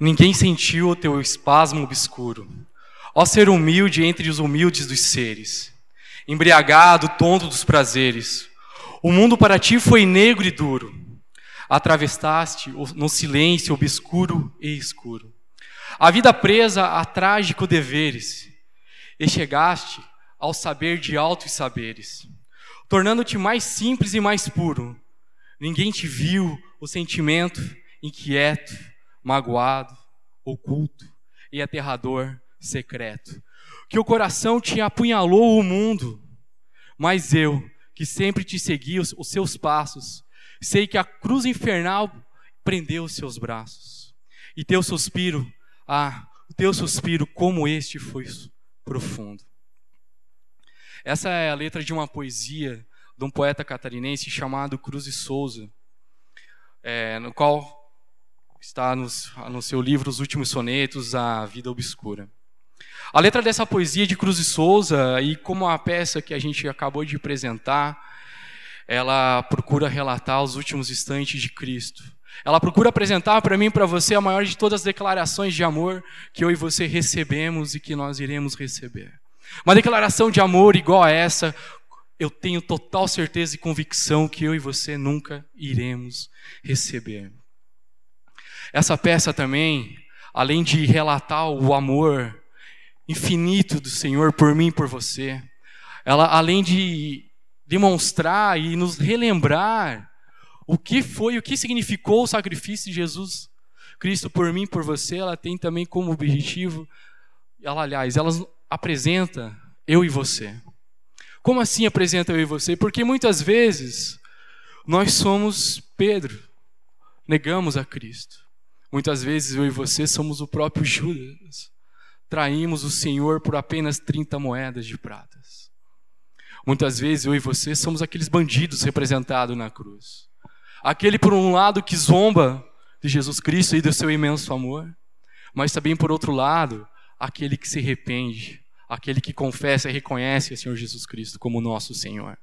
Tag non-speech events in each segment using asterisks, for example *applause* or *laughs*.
ninguém sentiu o teu espasmo obscuro. Ó ser humilde entre os humildes dos seres, embriagado, tonto dos prazeres, o mundo para ti foi negro e duro. Atravessaste no silêncio obscuro e escuro. A vida presa a trágico deveres, e chegaste ao saber de altos saberes, tornando-te mais simples e mais puro. Ninguém te viu o sentimento inquieto, magoado, oculto e aterrador, secreto. Que o coração te apunhalou o mundo, mas eu, que sempre te segui os, os seus passos, sei que a cruz infernal prendeu os seus braços. E teu suspiro, ah, o teu suspiro como este foi profundo. Essa é a letra de uma poesia de um poeta catarinense chamado Cruz e Souza, é, no qual está nos, no seu livro Os Últimos Sonetos, A Vida Obscura. A letra dessa poesia de Cruz e Souza, e como a peça que a gente acabou de apresentar, ela procura relatar os últimos instantes de Cristo. Ela procura apresentar para mim e para você a maior de todas as declarações de amor que eu e você recebemos e que nós iremos receber. Uma declaração de amor igual a essa, eu tenho total certeza e convicção que eu e você nunca iremos receber. Essa peça também, além de relatar o amor infinito do Senhor por mim e por você, ela além de demonstrar e nos relembrar o que foi, o que significou o sacrifício de Jesus Cristo por mim e por você, ela tem também como objetivo, ela aliás, ela apresenta eu e você. Como assim apresenta eu e você? Porque muitas vezes nós somos Pedro, negamos a Cristo. Muitas vezes eu e você somos o próprio Judas. Traímos o Senhor por apenas 30 moedas de pratas. Muitas vezes eu e você somos aqueles bandidos representados na cruz. Aquele, por um lado, que zomba de Jesus Cristo e do seu imenso amor, mas também, por outro lado, aquele que se arrepende, aquele que confessa e reconhece o Senhor Jesus Cristo como nosso Senhor.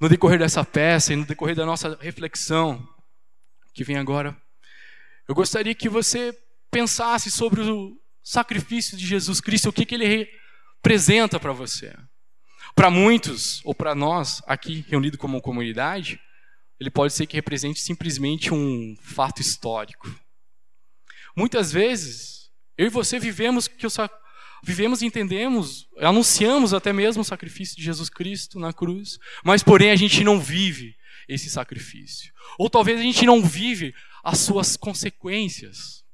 No decorrer dessa peça e no decorrer da nossa reflexão, que vem agora, eu gostaria que você pensasse sobre o sacrifício de Jesus Cristo, o que, que ele representa para você. Para muitos, ou para nós, aqui reunidos como comunidade, ele pode ser que represente simplesmente um fato histórico. Muitas vezes, eu e você vivemos que o vivemos e entendemos, anunciamos até mesmo o sacrifício de Jesus Cristo na cruz, mas porém a gente não vive esse sacrifício. Ou talvez a gente não vive as suas consequências.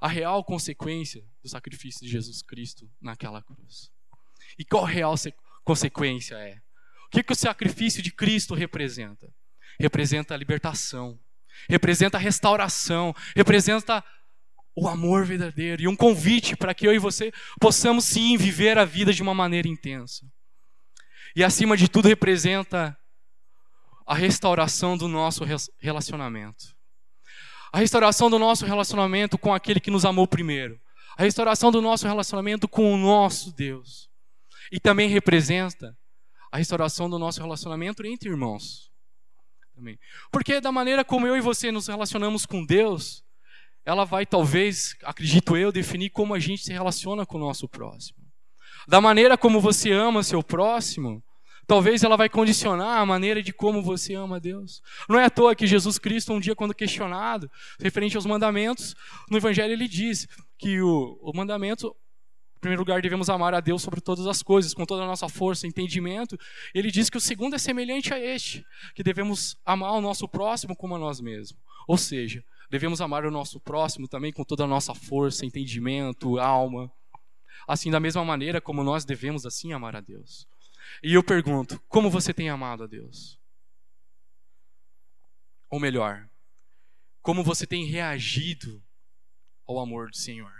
A real consequência do sacrifício de Jesus Cristo naquela cruz. E qual a real consequência é? O que, que o sacrifício de Cristo representa? Representa a libertação, representa a restauração, representa o amor verdadeiro e um convite para que eu e você possamos sim viver a vida de uma maneira intensa. E acima de tudo representa a restauração do nosso relacionamento. A restauração do nosso relacionamento com aquele que nos amou primeiro. A restauração do nosso relacionamento com o nosso Deus. E também representa a restauração do nosso relacionamento entre irmãos. Também. Porque da maneira como eu e você nos relacionamos com Deus, ela vai talvez, acredito eu, definir como a gente se relaciona com o nosso próximo. Da maneira como você ama seu próximo, talvez ela vai condicionar a maneira de como você ama a Deus. Não é à toa que Jesus Cristo, um dia, quando questionado, referente aos mandamentos, no Evangelho ele diz que o, o mandamento, em primeiro lugar, devemos amar a Deus sobre todas as coisas, com toda a nossa força e entendimento. Ele diz que o segundo é semelhante a este, que devemos amar o nosso próximo como a nós mesmos. Ou seja, Devemos amar o nosso próximo também com toda a nossa força, entendimento, alma. Assim, da mesma maneira como nós devemos assim amar a Deus. E eu pergunto, como você tem amado a Deus? Ou melhor, como você tem reagido ao amor do Senhor?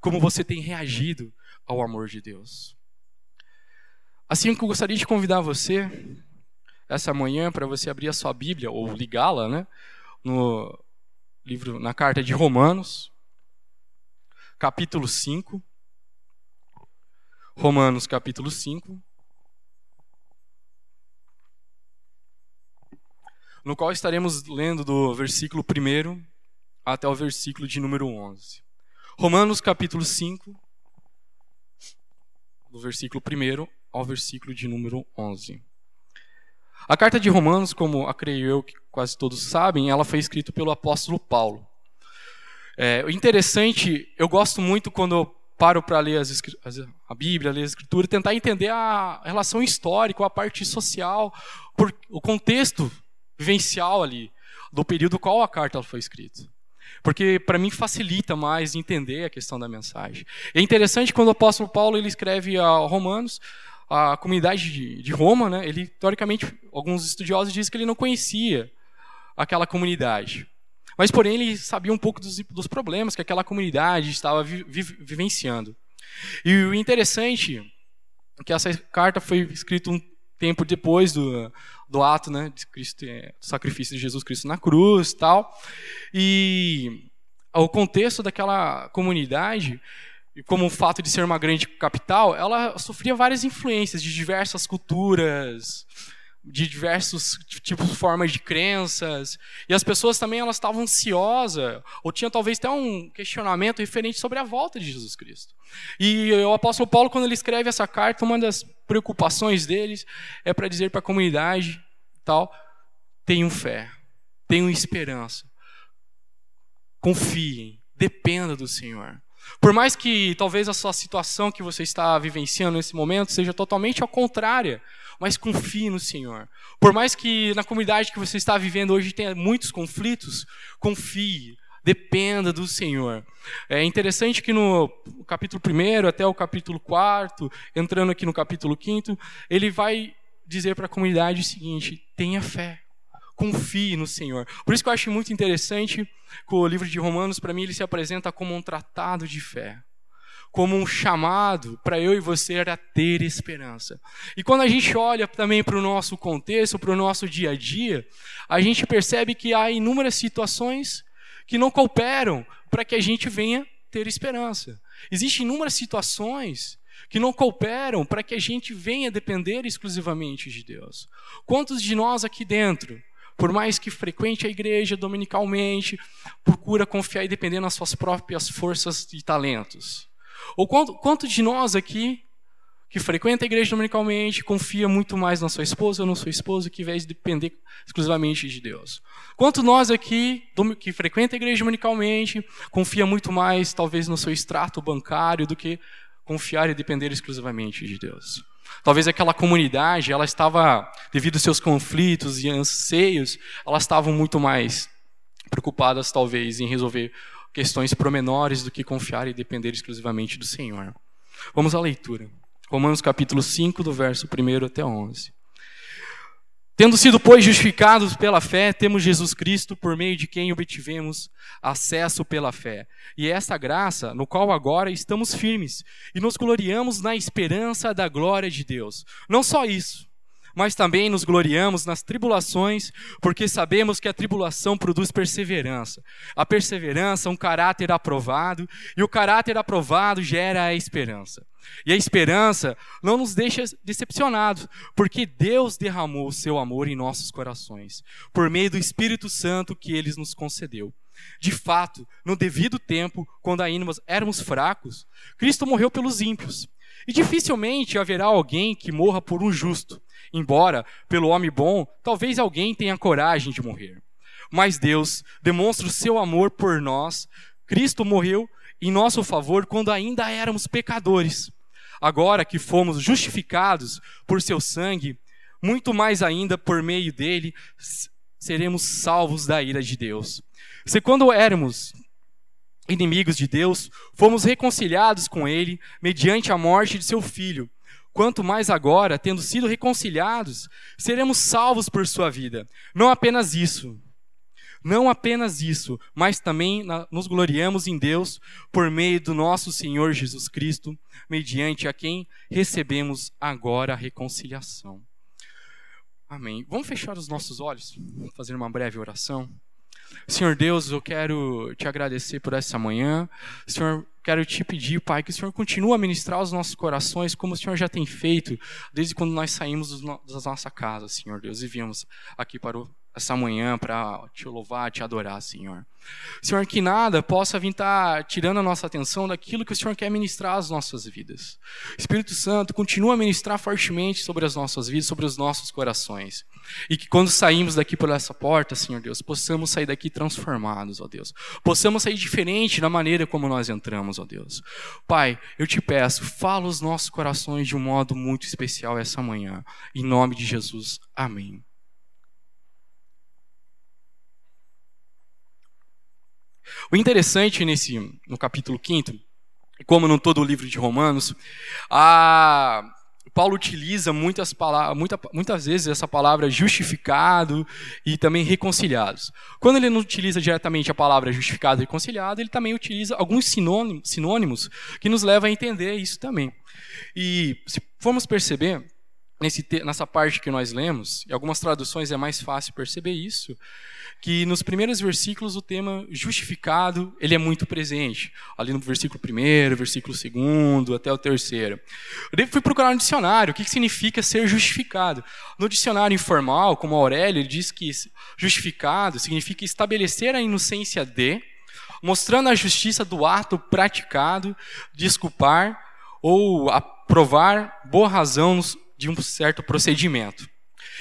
Como você tem reagido ao amor de Deus? Assim que eu gostaria de convidar você essa manhã para você abrir a sua Bíblia ou ligá-la, né, no livro na carta de Romanos, capítulo 5. Romanos, capítulo 5. No qual estaremos lendo do versículo 1 até o versículo de número 11. Romanos capítulo 5, do versículo 1 ao versículo de número 11. A carta de Romanos, como acredito eu que quase todos sabem, ela foi escrita pelo apóstolo Paulo. É, interessante, eu gosto muito quando eu paro para ler as, a Bíblia, ler a Escritura, tentar entender a relação histórica, a parte social, por, o contexto vivencial ali, do período qual a carta foi escrita. Porque para mim facilita mais entender a questão da mensagem. É interessante quando o apóstolo Paulo ele escreve a Romanos, a comunidade de, de Roma, né, ele teoricamente alguns estudiosos dizem que ele não conhecia aquela comunidade. Mas, porém, ele sabia um pouco dos, dos problemas que aquela comunidade estava vi, vi, vivenciando. E o interessante é que essa carta foi escrita um tempo depois do, do ato né, de Cristo, é, do sacrifício de Jesus Cristo na cruz tal. E o contexto daquela comunidade, como o fato de ser uma grande capital, ela sofria várias influências de diversas culturas, de diversos tipos formas de crenças. E as pessoas também elas estavam ansiosas ou tinham talvez até um questionamento referente sobre a volta de Jesus Cristo. E o apóstolo Paulo quando ele escreve essa carta uma das preocupações deles é para dizer para a comunidade tal tenham fé tenham esperança. Confiem dependa do Senhor. Por mais que talvez a sua situação que você está vivenciando nesse momento seja totalmente ao contrária mas confie no Senhor. Por mais que na comunidade que você está vivendo hoje tenha muitos conflitos, confie, dependa do Senhor. É interessante que no capítulo 1 até o capítulo 4, entrando aqui no capítulo 5, ele vai dizer para a comunidade o seguinte: tenha fé, confie no Senhor. Por isso que eu acho muito interessante que o livro de Romanos, para mim, ele se apresenta como um tratado de fé como um chamado para eu e você era ter esperança. E quando a gente olha também para o nosso contexto, para o nosso dia a dia, a gente percebe que há inúmeras situações que não cooperam para que a gente venha ter esperança. Existem inúmeras situações que não cooperam para que a gente venha depender exclusivamente de Deus. Quantos de nós aqui dentro por mais que frequente a igreja dominicalmente, procura confiar e depender nas suas próprias forças e talentos. Ou quanto, quanto de nós aqui, que frequenta a igreja dominicalmente, confia muito mais na sua esposa ou no seu esposo, que de depender exclusivamente de Deus? Quanto nós aqui, que frequenta a igreja dominicalmente, confia muito mais, talvez, no seu extrato bancário do que confiar e depender exclusivamente de Deus? Talvez aquela comunidade, ela estava, devido aos seus conflitos e anseios, elas estavam muito mais preocupadas, talvez, em resolver questões promenores do que confiar e depender exclusivamente do Senhor. Vamos à leitura. Romanos capítulo 5, do verso 1 até 11. Tendo sido, pois, justificados pela fé, temos Jesus Cristo, por meio de quem obtivemos acesso pela fé. E é essa graça, no qual agora estamos firmes, e nos gloriamos na esperança da glória de Deus. Não só isso, mas também nos gloriamos nas tribulações, porque sabemos que a tribulação produz perseverança. A perseverança, um caráter aprovado, e o caráter aprovado gera a esperança. E a esperança não nos deixa decepcionados, porque Deus derramou o seu amor em nossos corações, por meio do Espírito Santo que ele nos concedeu. De fato, no devido tempo, quando ainda éramos fracos, Cristo morreu pelos ímpios. E dificilmente haverá alguém que morra por um justo. Embora, pelo homem bom, talvez alguém tenha coragem de morrer. Mas Deus demonstra o seu amor por nós. Cristo morreu em nosso favor quando ainda éramos pecadores. Agora que fomos justificados por seu sangue, muito mais ainda por meio dele seremos salvos da ira de Deus. Se quando éramos inimigos de Deus, fomos reconciliados com ele mediante a morte de seu filho quanto mais agora, tendo sido reconciliados, seremos salvos por sua vida. Não apenas isso, não apenas isso, mas também nos gloriamos em Deus por meio do nosso Senhor Jesus Cristo, mediante a quem recebemos agora a reconciliação. Amém. Vamos fechar os nossos olhos, fazer uma breve oração. Senhor Deus, eu quero te agradecer por essa manhã. Senhor, quero te pedir, Pai, que o Senhor continue a ministrar os nossos corações, como o Senhor já tem feito desde quando nós saímos da nossa casa, Senhor Deus, e viemos aqui para essa manhã para te louvar, te adorar, Senhor. Senhor, que nada possa vir estar tá tirando a nossa atenção daquilo que o Senhor quer ministrar às nossas vidas. Espírito Santo, continua a ministrar fortemente sobre as nossas vidas, sobre os nossos corações. E que quando saímos daqui por essa porta, Senhor Deus, possamos sair daqui transformados, ó Deus. Possamos sair diferente da maneira como nós entramos, ó Deus. Pai, eu te peço, fala os nossos corações de um modo muito especial essa manhã. Em nome de Jesus. Amém. O interessante nesse, no capítulo 5, como no todo o livro de Romanos, a, Paulo utiliza muitas, muita, muitas vezes essa palavra justificado e também reconciliados. Quando ele não utiliza diretamente a palavra justificado e reconciliado, ele também utiliza alguns sinônimos, sinônimos que nos levam a entender isso também. E se formos perceber, nesse, nessa parte que nós lemos, em algumas traduções é mais fácil perceber isso, que nos primeiros versículos o tema justificado ele é muito presente. Ali no versículo 1, versículo 2, até o terceiro. Eu fui procurar no dicionário o que significa ser justificado. No dicionário informal, como Aurélio, ele diz que justificado significa estabelecer a inocência de, mostrando a justiça do ato praticado, desculpar ou aprovar boa razão de um certo procedimento.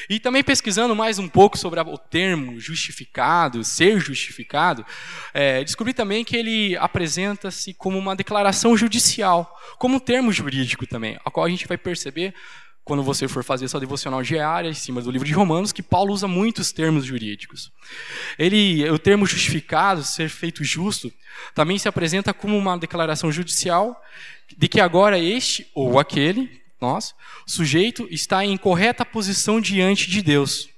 E também pesquisando mais um pouco sobre o termo justificado, ser justificado, é, descobri também que ele apresenta-se como uma declaração judicial, como um termo jurídico também, a qual a gente vai perceber quando você for fazer sua devocional diária em cima do livro de Romanos, que Paulo usa muitos termos jurídicos. Ele, o termo justificado, ser feito justo, também se apresenta como uma declaração judicial de que agora este ou aquele nós, o sujeito está em correta posição diante de Deus,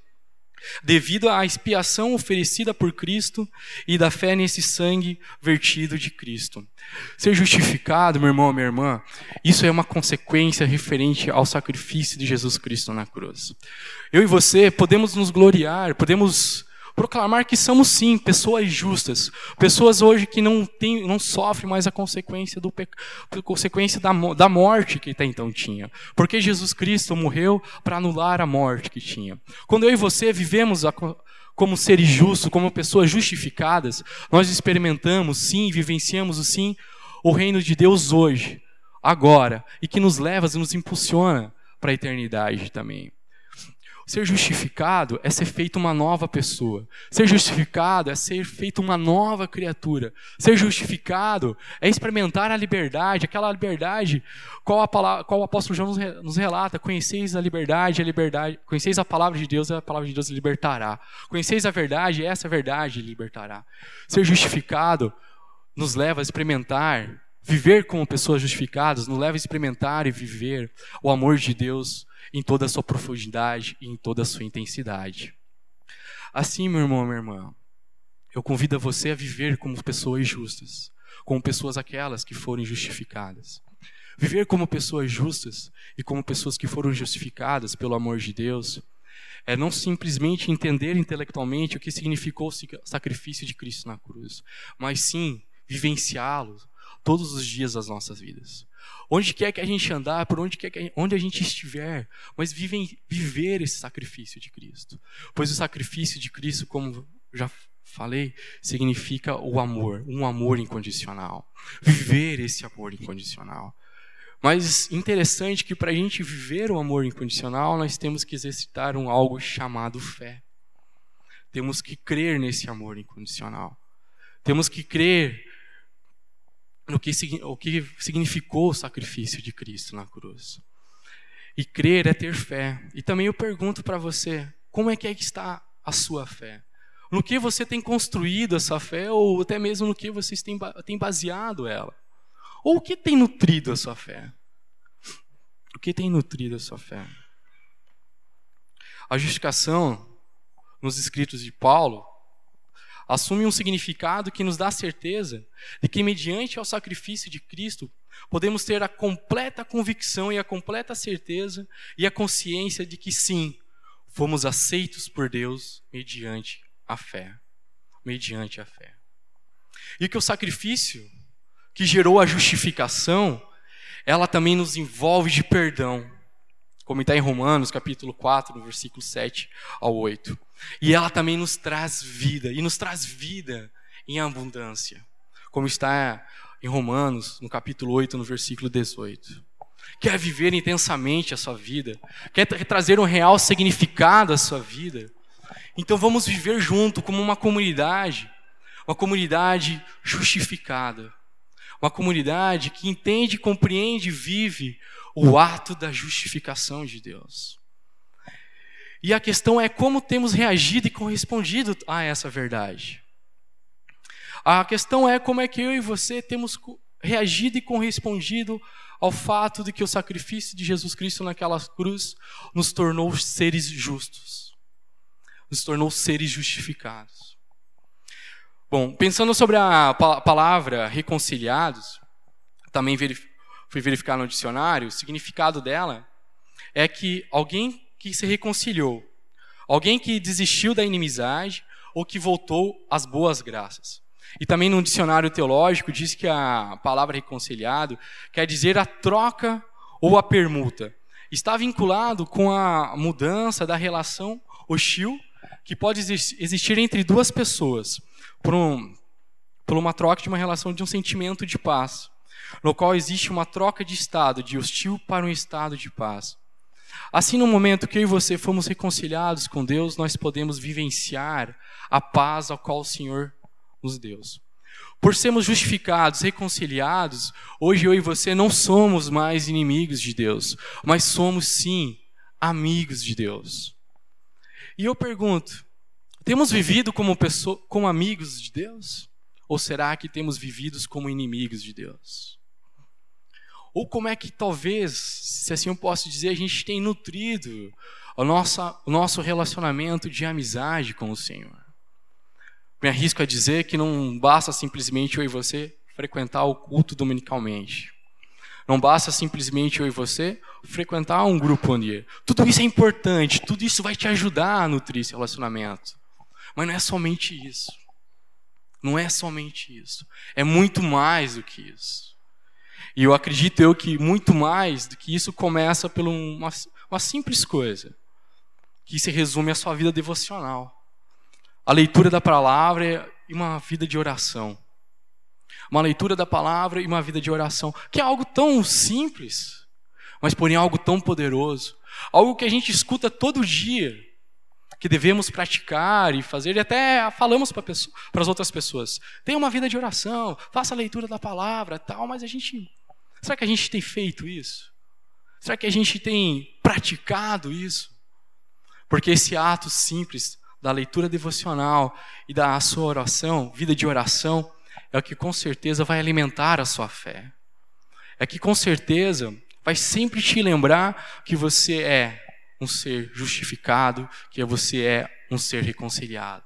devido à expiação oferecida por Cristo e da fé nesse sangue vertido de Cristo. Ser justificado, meu irmão, minha irmã, isso é uma consequência referente ao sacrifício de Jesus Cristo na cruz. Eu e você podemos nos gloriar, podemos proclamar que somos sim pessoas justas, pessoas hoje que não tem, não sofrem mais a consequência do a consequência da, da morte que até então tinha, porque Jesus Cristo morreu para anular a morte que tinha. Quando eu e você vivemos a, como seres justos, como pessoas justificadas, nós experimentamos sim, vivenciamos o sim o reino de Deus hoje, agora, e que nos leva e nos impulsiona para a eternidade também. Ser justificado é ser feito uma nova pessoa. Ser justificado é ser feito uma nova criatura. Ser justificado é experimentar a liberdade, aquela liberdade qual, a palavra, qual o apóstolo João nos relata. Conheceis a liberdade, a liberdade. Conheceis a palavra de Deus, a palavra de Deus libertará. Conheceis a verdade, essa verdade libertará. Ser justificado nos leva a experimentar Viver como pessoas justificadas nos leva a experimentar e viver o amor de Deus em toda a sua profundidade e em toda a sua intensidade. Assim, meu irmão, minha irmã, eu convido você a viver como pessoas justas, como pessoas aquelas que forem justificadas. Viver como pessoas justas e como pessoas que foram justificadas pelo amor de Deus é não simplesmente entender intelectualmente o que significou o sacrifício de Cristo na cruz, mas sim vivenciá-lo todos os dias das nossas vidas. Onde quer que a gente andar, por onde quer que a onde a gente estiver, mas vivem, viver esse sacrifício de Cristo. Pois o sacrifício de Cristo, como já falei, significa o amor, um amor incondicional. Viver esse amor incondicional. Mas interessante que para a gente viver o amor incondicional, nós temos que exercitar um algo chamado fé. Temos que crer nesse amor incondicional. Temos que crer no que, o que significou o sacrifício de Cristo na cruz. E crer é ter fé. E também eu pergunto para você, como é que, é que está a sua fé? No que você tem construído essa fé, ou até mesmo no que você tem, tem baseado ela? Ou o que tem nutrido a sua fé? O que tem nutrido a sua fé? A justificação nos escritos de Paulo assume um significado que nos dá certeza de que, mediante ao sacrifício de Cristo, podemos ter a completa convicção e a completa certeza e a consciência de que sim, fomos aceitos por Deus mediante a fé. Mediante a fé. E que o sacrifício que gerou a justificação, ela também nos envolve de perdão como está em Romanos, capítulo 4, no versículo 7 ao 8. E ela também nos traz vida, e nos traz vida em abundância, como está em Romanos, no capítulo 8, no versículo 18. Quer viver intensamente a sua vida, quer trazer um real significado à sua vida. Então vamos viver junto como uma comunidade, uma comunidade justificada, uma comunidade que entende, compreende e vive o ato da justificação de Deus. E a questão é como temos reagido e correspondido a essa verdade. A questão é como é que eu e você temos reagido e correspondido ao fato de que o sacrifício de Jesus Cristo naquela cruz nos tornou seres justos, nos tornou seres justificados. Bom, pensando sobre a palavra reconciliados, também fui verificar no dicionário, o significado dela é que alguém que se reconciliou, alguém que desistiu da inimizade ou que voltou às boas graças. E também no dicionário teológico diz que a palavra reconciliado quer dizer a troca ou a permuta. Está vinculado com a mudança da relação hostil que pode existir entre duas pessoas por, um, por uma troca de uma relação de um sentimento de paz, no qual existe uma troca de estado, de hostil para um estado de paz. Assim, no momento que eu e você fomos reconciliados com Deus, nós podemos vivenciar a paz ao qual o Senhor nos deu. Por sermos justificados, reconciliados, hoje eu e você não somos mais inimigos de Deus, mas somos sim amigos de Deus. E eu pergunto: temos vivido como, pessoa, como amigos de Deus? Ou será que temos vivido como inimigos de Deus? Ou como é que talvez, se assim eu posso dizer, a gente tem nutrido o nosso, o nosso relacionamento de amizade com o Senhor? Me arrisco a dizer que não basta simplesmente eu e você frequentar o culto dominicalmente. Não basta simplesmente eu e você frequentar um grupo onde tudo isso é importante, tudo isso vai te ajudar a nutrir esse relacionamento. Mas não é somente isso. Não é somente isso. É muito mais do que isso. E eu acredito eu que muito mais do que isso começa por uma, uma simples coisa, que se resume à sua vida devocional a leitura da palavra e uma vida de oração. Uma leitura da palavra e uma vida de oração, que é algo tão simples, mas porém algo tão poderoso. Algo que a gente escuta todo dia, que devemos praticar e fazer, e até falamos para as outras pessoas. Tenha uma vida de oração, faça a leitura da palavra tal, mas a gente. Será que a gente tem feito isso? Será que a gente tem praticado isso? Porque esse ato simples da leitura devocional e da sua oração, vida de oração, é o que com certeza vai alimentar a sua fé. É que com certeza vai sempre te lembrar que você é um ser justificado, que você é um ser reconciliado.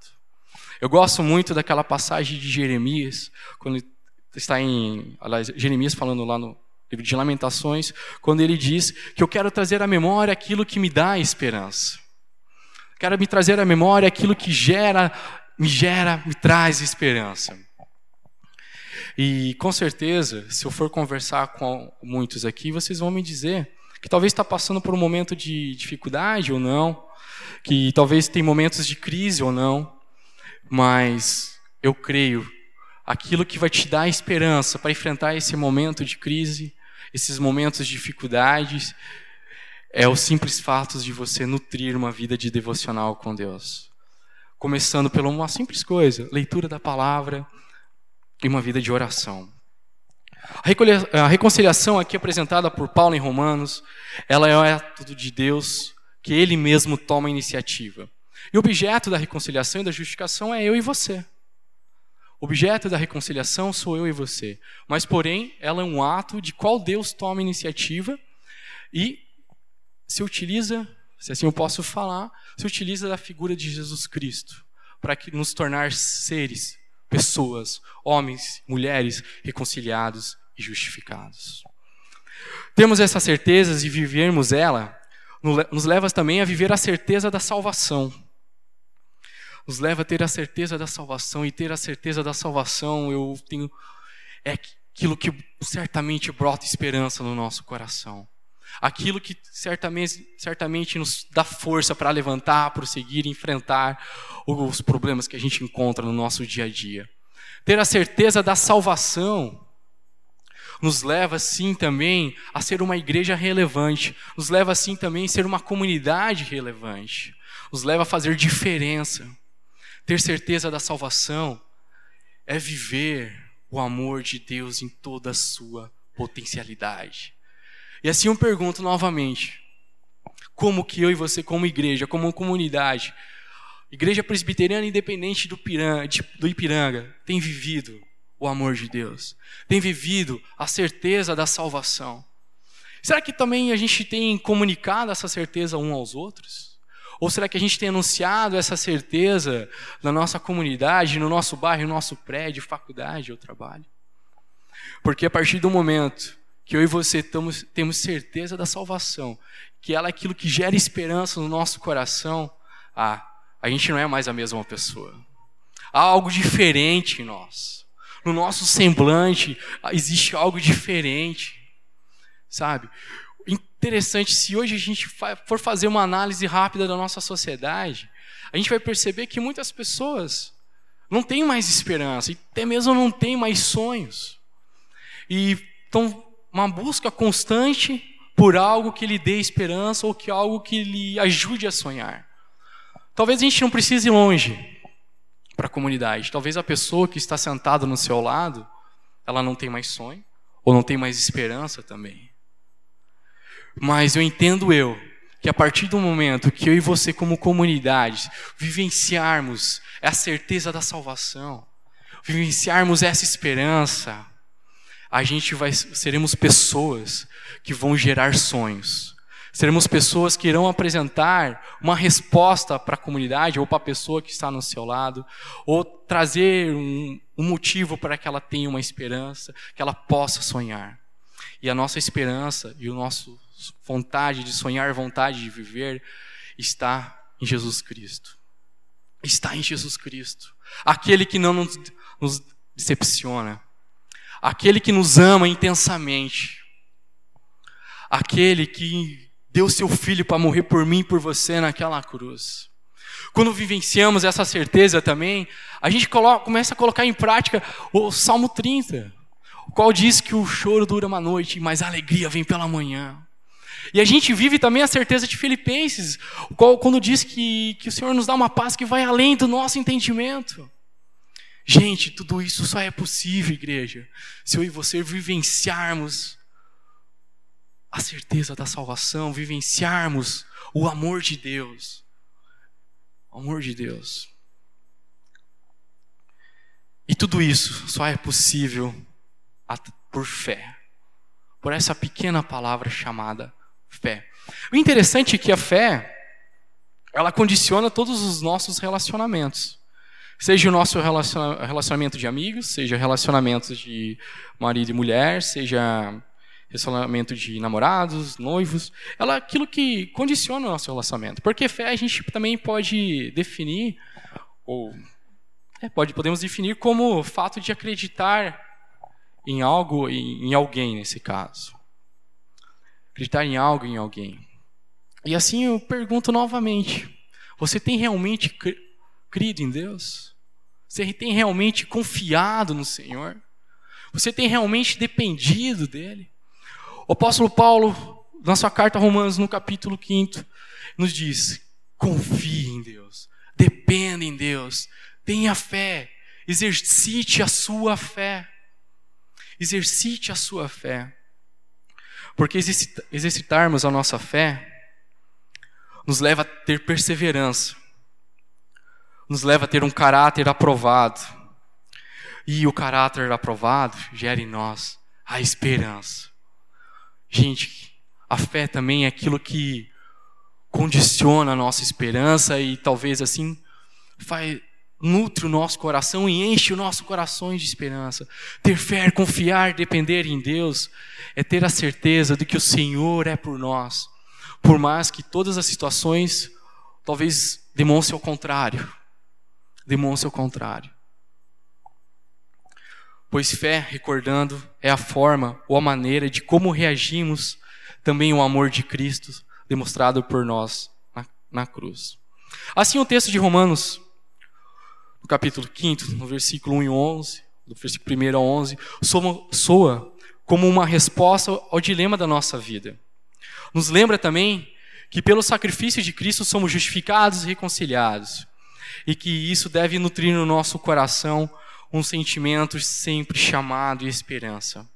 Eu gosto muito daquela passagem de Jeremias, quando está em aliás, Jeremias falando lá no livro de Lamentações, quando ele diz que eu quero trazer à memória aquilo que me dá esperança. Quero me trazer à memória aquilo que gera, me gera, me traz esperança. E com certeza, se eu for conversar com muitos aqui, vocês vão me dizer que talvez está passando por um momento de dificuldade ou não, que talvez tem momentos de crise ou não, mas eu creio aquilo que vai te dar esperança para enfrentar esse momento de crise, esses momentos de dificuldades, é o simples fato de você nutrir uma vida de devocional com Deus. Começando por uma simples coisa, leitura da palavra e uma vida de oração. A reconciliação aqui apresentada por Paulo em Romanos, ela é o ato de Deus que ele mesmo toma a iniciativa. E o objeto da reconciliação e da justificação é eu e você. O objeto da reconciliação sou eu e você. Mas, porém, ela é um ato de qual Deus toma a iniciativa e se utiliza, se assim eu posso falar, se utiliza da figura de Jesus Cristo para nos tornar seres, pessoas, homens, mulheres reconciliados e justificados. Temos essas certezas e vivermos ela nos leva também a viver a certeza da salvação. Nos leva a ter a certeza da salvação e ter a certeza da salvação, eu tenho é aquilo que certamente brota esperança no nosso coração. Aquilo que certamente, certamente nos dá força para levantar, prosseguir, enfrentar os problemas que a gente encontra no nosso dia a dia. Ter a certeza da salvação nos leva sim também a ser uma igreja relevante, nos leva sim também a ser uma comunidade relevante, nos leva a fazer diferença. Ter certeza da salvação é viver o amor de Deus em toda a sua potencialidade. E assim eu pergunto novamente: como que eu e você, como igreja, como comunidade, Igreja Presbiteriana Independente do, Piranga, do Ipiranga, tem vivido o amor de Deus, tem vivido a certeza da salvação. Será que também a gente tem comunicado essa certeza um aos outros? Ou será que a gente tem anunciado essa certeza na nossa comunidade, no nosso bairro, no nosso prédio, faculdade ou trabalho? Porque a partir do momento que eu e você temos, temos certeza da salvação, que ela é aquilo que gera esperança no nosso coração, ah, a gente não é mais a mesma pessoa. Há algo diferente em nós no nosso semblante existe algo diferente, sabe? Interessante, se hoje a gente for fazer uma análise rápida da nossa sociedade, a gente vai perceber que muitas pessoas não têm mais esperança, e até mesmo não têm mais sonhos. E estão uma busca constante por algo que lhe dê esperança ou que algo que lhe ajude a sonhar. Talvez a gente não precise ir longe para a comunidade. Talvez a pessoa que está sentada no seu lado, ela não tem mais sonho ou não tem mais esperança também. Mas eu entendo eu que a partir do momento que eu e você como comunidade vivenciarmos a certeza da salvação, vivenciarmos essa esperança, a gente vai seremos pessoas que vão gerar sonhos Seremos pessoas que irão apresentar uma resposta para a comunidade ou para a pessoa que está no seu lado, ou trazer um, um motivo para que ela tenha uma esperança, que ela possa sonhar. E a nossa esperança e o nosso vontade de sonhar, vontade de viver, está em Jesus Cristo. Está em Jesus Cristo. Aquele que não nos, nos decepciona. Aquele que nos ama intensamente. Aquele que deu seu filho para morrer por mim e por você naquela cruz. Quando vivenciamos essa certeza também, a gente coloca, começa a colocar em prática o Salmo 30, o qual diz que o choro dura uma noite, mas a alegria vem pela manhã. E a gente vive também a certeza de Filipenses, qual quando diz que, que o Senhor nos dá uma paz que vai além do nosso entendimento. Gente, tudo isso só é possível, igreja, se eu e você vivenciarmos a certeza da salvação, vivenciarmos o amor de Deus. O amor de Deus. E tudo isso só é possível por fé. Por essa pequena palavra chamada fé. O interessante é que a fé, ela condiciona todos os nossos relacionamentos. Seja o nosso relacionamento de amigos, seja relacionamentos de marido e mulher, seja relacionamento de namorados, noivos, ela é aquilo que condiciona o nosso relacionamento. Porque fé a gente também pode definir, ou é, pode, podemos definir como o fato de acreditar em algo, em, em alguém nesse caso. Acreditar em algo, em alguém. E assim eu pergunto novamente: você tem realmente crido em Deus? Você tem realmente confiado no Senhor? Você tem realmente dependido dele? O apóstolo Paulo, na sua carta a Romanos, no capítulo 5, nos diz: confie em Deus, dependa em Deus, tenha fé, exercite a sua fé. Exercite a sua fé. Porque exercitarmos a nossa fé nos leva a ter perseverança, nos leva a ter um caráter aprovado. E o caráter aprovado gera em nós a esperança. Gente, a fé também é aquilo que condiciona a nossa esperança e talvez assim faz, nutre o nosso coração e enche o nosso coração de esperança. Ter fé, confiar, depender em Deus é ter a certeza de que o Senhor é por nós, por mais que todas as situações talvez demonstrem o contrário. Demonstrem o contrário. Pois fé, recordando, é a forma ou a maneira de como reagimos também o amor de Cristo demonstrado por nós na, na cruz. Assim, o texto de Romanos, no capítulo 5, no versículo 1 e 11, do versículo 1 a 11, soa, soa como uma resposta ao dilema da nossa vida. Nos lembra também que pelo sacrifício de Cristo somos justificados e reconciliados, e que isso deve nutrir no nosso coração um sentimento sempre chamado e esperança.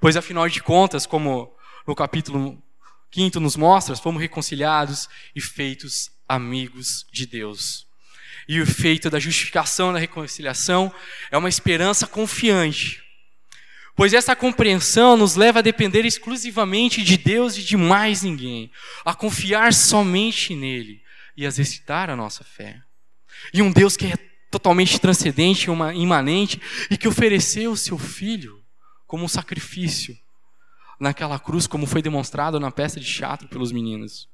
Pois afinal de contas, como no capítulo 5 nos mostra, fomos reconciliados e feitos amigos de Deus. E o feito da justificação, da reconciliação, é uma esperança confiante. Pois essa compreensão nos leva a depender exclusivamente de Deus e de mais ninguém, a confiar somente nele e a exercitar a nossa fé. E um Deus que é totalmente transcendente, imanente, e que ofereceu o seu filho como um sacrifício naquela cruz, como foi demonstrado na peça de teatro pelos meninos.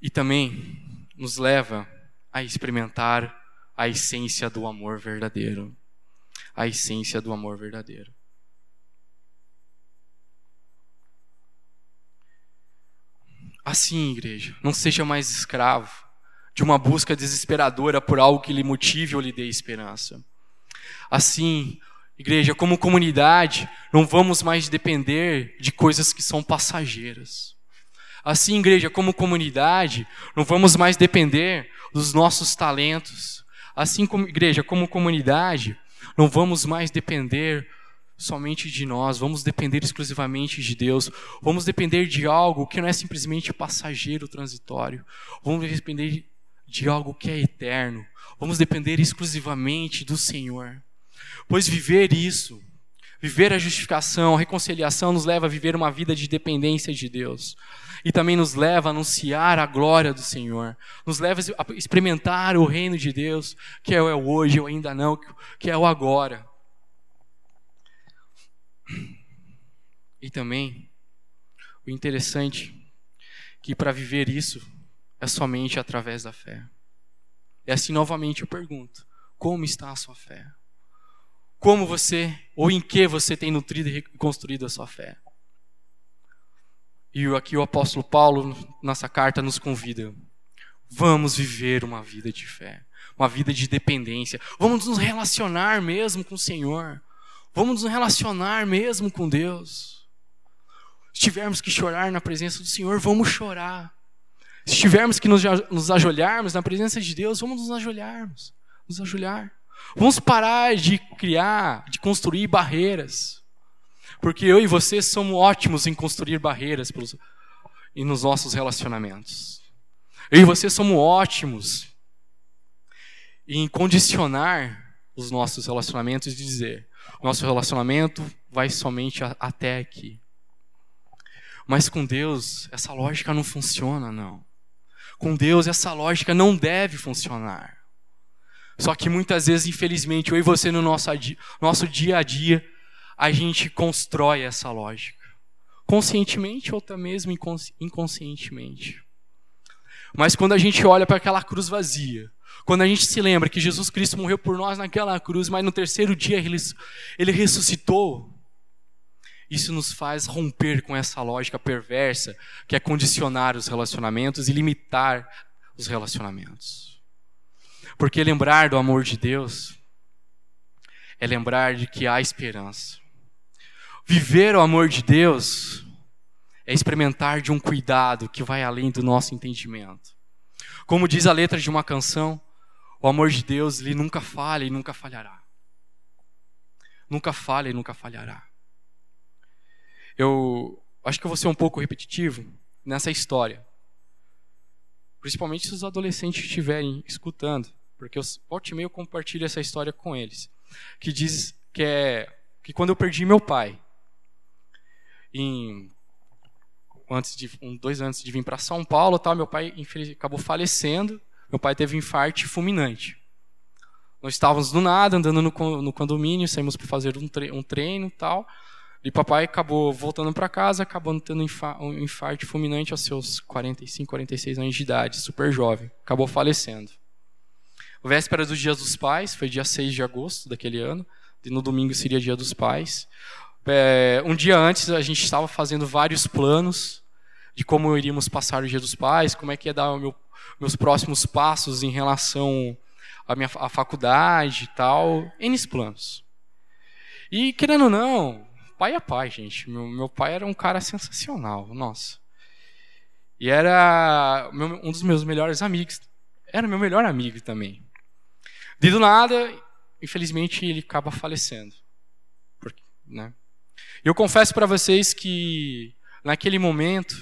E também nos leva a experimentar a essência do amor verdadeiro. A essência do amor verdadeiro. Assim, igreja, não seja mais escravo de uma busca desesperadora por algo que lhe motive ou lhe dê esperança. Assim, igreja, como comunidade, não vamos mais depender de coisas que são passageiras. Assim, igreja, como comunidade, não vamos mais depender dos nossos talentos. Assim como igreja, como comunidade, não vamos mais depender somente de nós, vamos depender exclusivamente de Deus. Vamos depender de algo que não é simplesmente passageiro, transitório. Vamos depender de algo que é eterno. Vamos depender exclusivamente do Senhor. Pois viver isso, viver a justificação, a reconciliação, nos leva a viver uma vida de dependência de Deus. E também nos leva a anunciar a glória do Senhor. Nos leva a experimentar o reino de Deus, que é o hoje, ou ainda não, que é o agora. E também, o interessante, que para viver isso, é somente através da fé. E assim, novamente, eu pergunto: como está a sua fé? Como você, ou em que você tem nutrido e construído a sua fé? E aqui o apóstolo Paulo, nessa carta, nos convida. Vamos viver uma vida de fé, uma vida de dependência. Vamos nos relacionar mesmo com o Senhor. Vamos nos relacionar mesmo com Deus. Se tivermos que chorar na presença do Senhor, vamos chorar. Se tivermos que nos, nos ajoelharmos na presença de Deus, vamos nos ajoelharmos, nos ajoelhar. Vamos parar de criar, de construir barreiras. Porque eu e você somos ótimos em construir barreiras pelos, e nos nossos relacionamentos. Eu e você somos ótimos em condicionar os nossos relacionamentos e dizer: nosso relacionamento vai somente a, até aqui. Mas com Deus, essa lógica não funciona, não. Com Deus, essa lógica não deve funcionar. Só que muitas vezes, infelizmente, eu e você no nosso, nosso dia a dia, a gente constrói essa lógica. Conscientemente ou até mesmo inconscientemente. Mas quando a gente olha para aquela cruz vazia, quando a gente se lembra que Jesus Cristo morreu por nós naquela cruz, mas no terceiro dia ele, ele ressuscitou, isso nos faz romper com essa lógica perversa que é condicionar os relacionamentos e limitar os relacionamentos. Porque lembrar do amor de Deus é lembrar de que há esperança. Viver o amor de Deus é experimentar de um cuidado que vai além do nosso entendimento. Como diz a letra de uma canção, o amor de Deus ele nunca falha e nunca falhará. Nunca falha e nunca falhará. Eu acho que eu vou ser um pouco repetitivo nessa história. Principalmente se os adolescentes estiverem escutando, porque eu volte e meio compartilho essa história com eles, que diz que é que quando eu perdi meu pai, em antes de um, dois anos de vir para São Paulo, tal, meu pai acabou falecendo. Meu pai teve um infarto fulminante. Nós estávamos do nada andando no, no condomínio, saímos para fazer um, tre um treino, tal. E papai acabou voltando para casa, acabou tendo um infarto fulminante aos seus 45, 46 anos de idade, super jovem. Acabou falecendo. Véspera dos Dias dos Pais, foi dia 6 de agosto daquele ano, e no domingo seria Dia dos Pais. É, um dia antes a gente estava fazendo vários planos de como iríamos passar o Dia dos Pais, como é que ia dar meu, meus próximos passos em relação à minha à faculdade e tal, N planos. E querendo ou não, pai é pai, gente. Meu, meu pai era um cara sensacional, nossa. E era meu, um dos meus melhores amigos. Era meu melhor amigo também. De do nada, infelizmente, ele acaba falecendo. Porque, né? Eu confesso para vocês que naquele momento,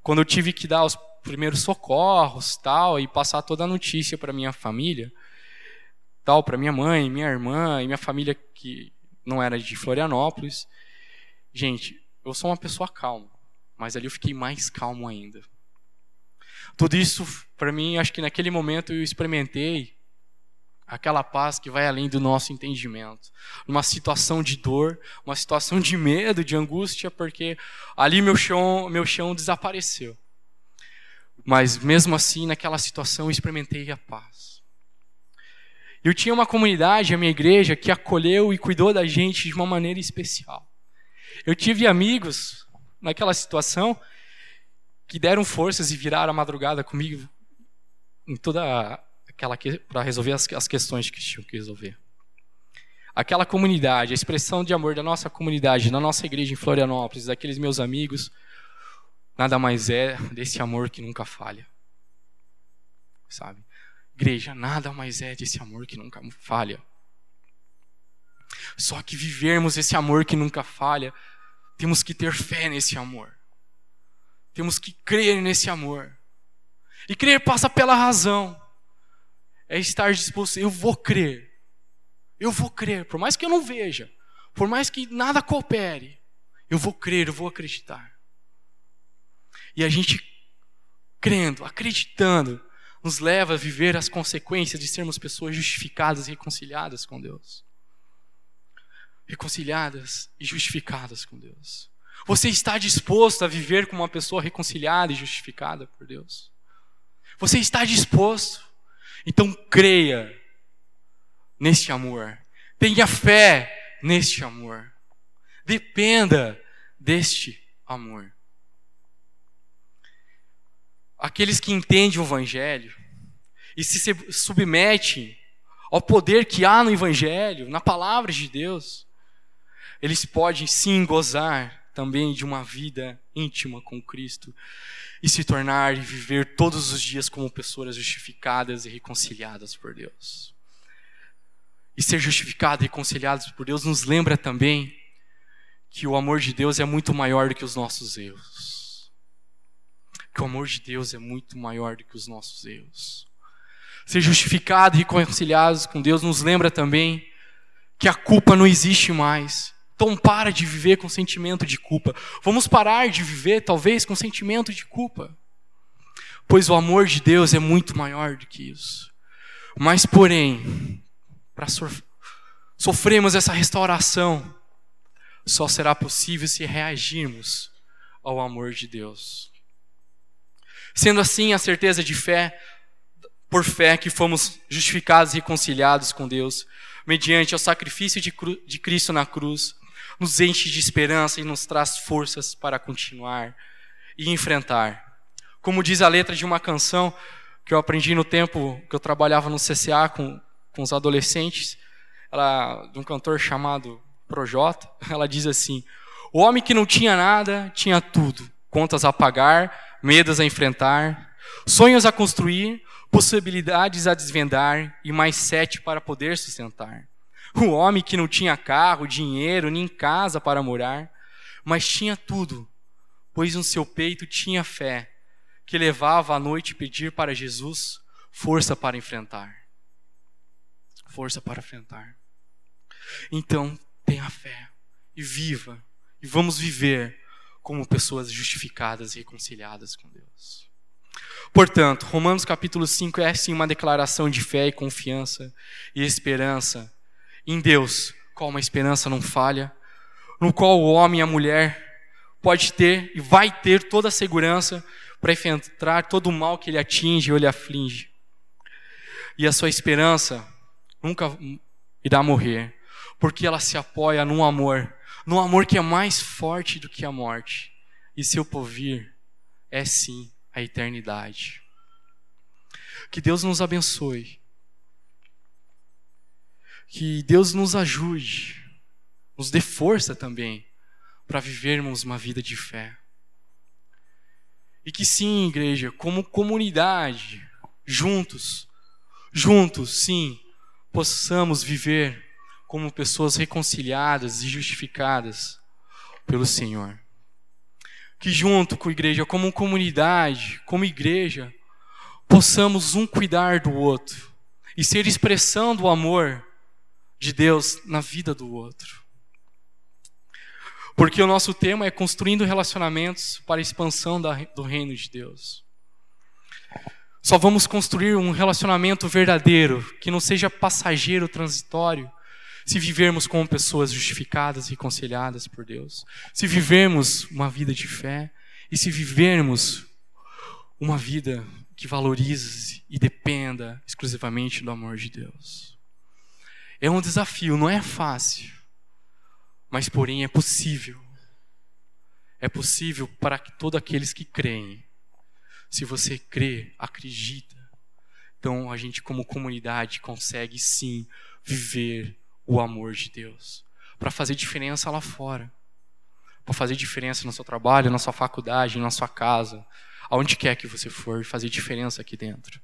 quando eu tive que dar os primeiros socorros, tal, e passar toda a notícia para minha família, tal, para minha mãe, minha irmã e minha família que não era de Florianópolis. Gente, eu sou uma pessoa calma, mas ali eu fiquei mais calmo ainda. Tudo isso, para mim, acho que naquele momento eu experimentei aquela paz que vai além do nosso entendimento. Numa situação de dor, uma situação de medo, de angústia, porque ali meu chão, meu chão desapareceu. Mas mesmo assim, naquela situação, eu experimentei a paz. Eu tinha uma comunidade, a minha igreja, que acolheu e cuidou da gente de uma maneira especial. Eu tive amigos naquela situação que deram forças e viraram a madrugada comigo em toda aquela para resolver as, as questões que tinham que resolver. Aquela comunidade, a expressão de amor da nossa comunidade, da nossa igreja em Florianópolis, daqueles meus amigos, nada mais é desse amor que nunca falha. Sabe? Igreja, nada mais é desse amor que nunca falha. Só que vivermos esse amor que nunca falha, temos que ter fé nesse amor. Temos que crer nesse amor. E crer passa pela razão é estar disposto, eu vou crer. Eu vou crer, por mais que eu não veja, por mais que nada coopere, eu vou crer, eu vou acreditar. E a gente crendo, acreditando, nos leva a viver as consequências de sermos pessoas justificadas e reconciliadas com Deus. Reconciliadas e justificadas com Deus. Você está disposto a viver como uma pessoa reconciliada e justificada por Deus? Você está disposto? Então creia neste amor. Tenha fé neste amor. Dependa deste amor. Aqueles que entendem o Evangelho e se submetem ao poder que há no Evangelho, na palavra de Deus, eles podem sim gozar também de uma vida íntima com Cristo e se tornar e viver todos os dias como pessoas justificadas e reconciliadas por Deus. E ser justificados e reconciliados por Deus nos lembra também que o amor de Deus é muito maior do que os nossos erros. Que o amor de Deus é muito maior do que os nossos erros. Ser justificado e reconciliados com Deus nos lembra também que a culpa não existe mais então para de viver com sentimento de culpa. Vamos parar de viver, talvez, com sentimento de culpa. Pois o amor de Deus é muito maior do que isso. Mas, porém, para sofrermos essa restauração, só será possível se reagirmos ao amor de Deus. Sendo assim, a certeza de fé, por fé que fomos justificados e reconciliados com Deus, mediante o sacrifício de, de Cristo na cruz, nos enche de esperança e nos traz forças para continuar e enfrentar. Como diz a letra de uma canção que eu aprendi no tempo que eu trabalhava no CCA com, com os adolescentes, ela, de um cantor chamado Projota, *laughs* ela diz assim: O homem que não tinha nada, tinha tudo, contas a pagar, medos a enfrentar, sonhos a construir, possibilidades a desvendar e mais sete para poder sustentar. O homem que não tinha carro, dinheiro, nem casa para morar, mas tinha tudo, pois no seu peito tinha fé, que levava à noite pedir para Jesus força para enfrentar. Força para enfrentar. Então, tenha fé e viva, e vamos viver como pessoas justificadas e reconciliadas com Deus. Portanto, Romanos capítulo 5 é sim uma declaração de fé e confiança e esperança em Deus, qual uma esperança não falha, no qual o homem e a mulher pode ter e vai ter toda a segurança para enfrentar todo o mal que ele atinge ou lhe aflige. E a sua esperança nunca irá morrer. porque ela se apoia num amor, num amor que é mais forte do que a morte. E seu porvir é sim a eternidade. Que Deus nos abençoe. Que Deus nos ajude, nos dê força também para vivermos uma vida de fé. E que sim, igreja, como comunidade, juntos, juntos, sim, possamos viver como pessoas reconciliadas e justificadas pelo Senhor. Que junto com a igreja, como comunidade, como igreja, possamos um cuidar do outro e ser expressão do amor de Deus na vida do outro. Porque o nosso tema é construindo relacionamentos para a expansão do reino de Deus. Só vamos construir um relacionamento verdadeiro, que não seja passageiro, transitório, se vivermos como pessoas justificadas e reconciliadas por Deus, se vivermos uma vida de fé e se vivermos uma vida que valorize e dependa exclusivamente do amor de Deus. É um desafio, não é fácil, mas porém é possível. É possível para todos aqueles que creem. Se você crê, acredita, então a gente, como comunidade, consegue sim viver o amor de Deus, para fazer diferença lá fora, para fazer diferença no seu trabalho, na sua faculdade, na sua casa, aonde quer que você for, fazer diferença aqui dentro.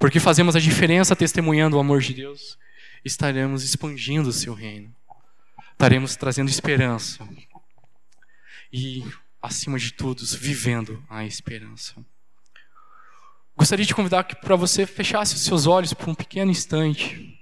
Porque fazemos a diferença testemunhando o amor de Deus, estaremos expandindo o seu reino, estaremos trazendo esperança e, acima de tudo, vivendo a esperança. Gostaria de convidar para você fechasse os seus olhos por um pequeno instante.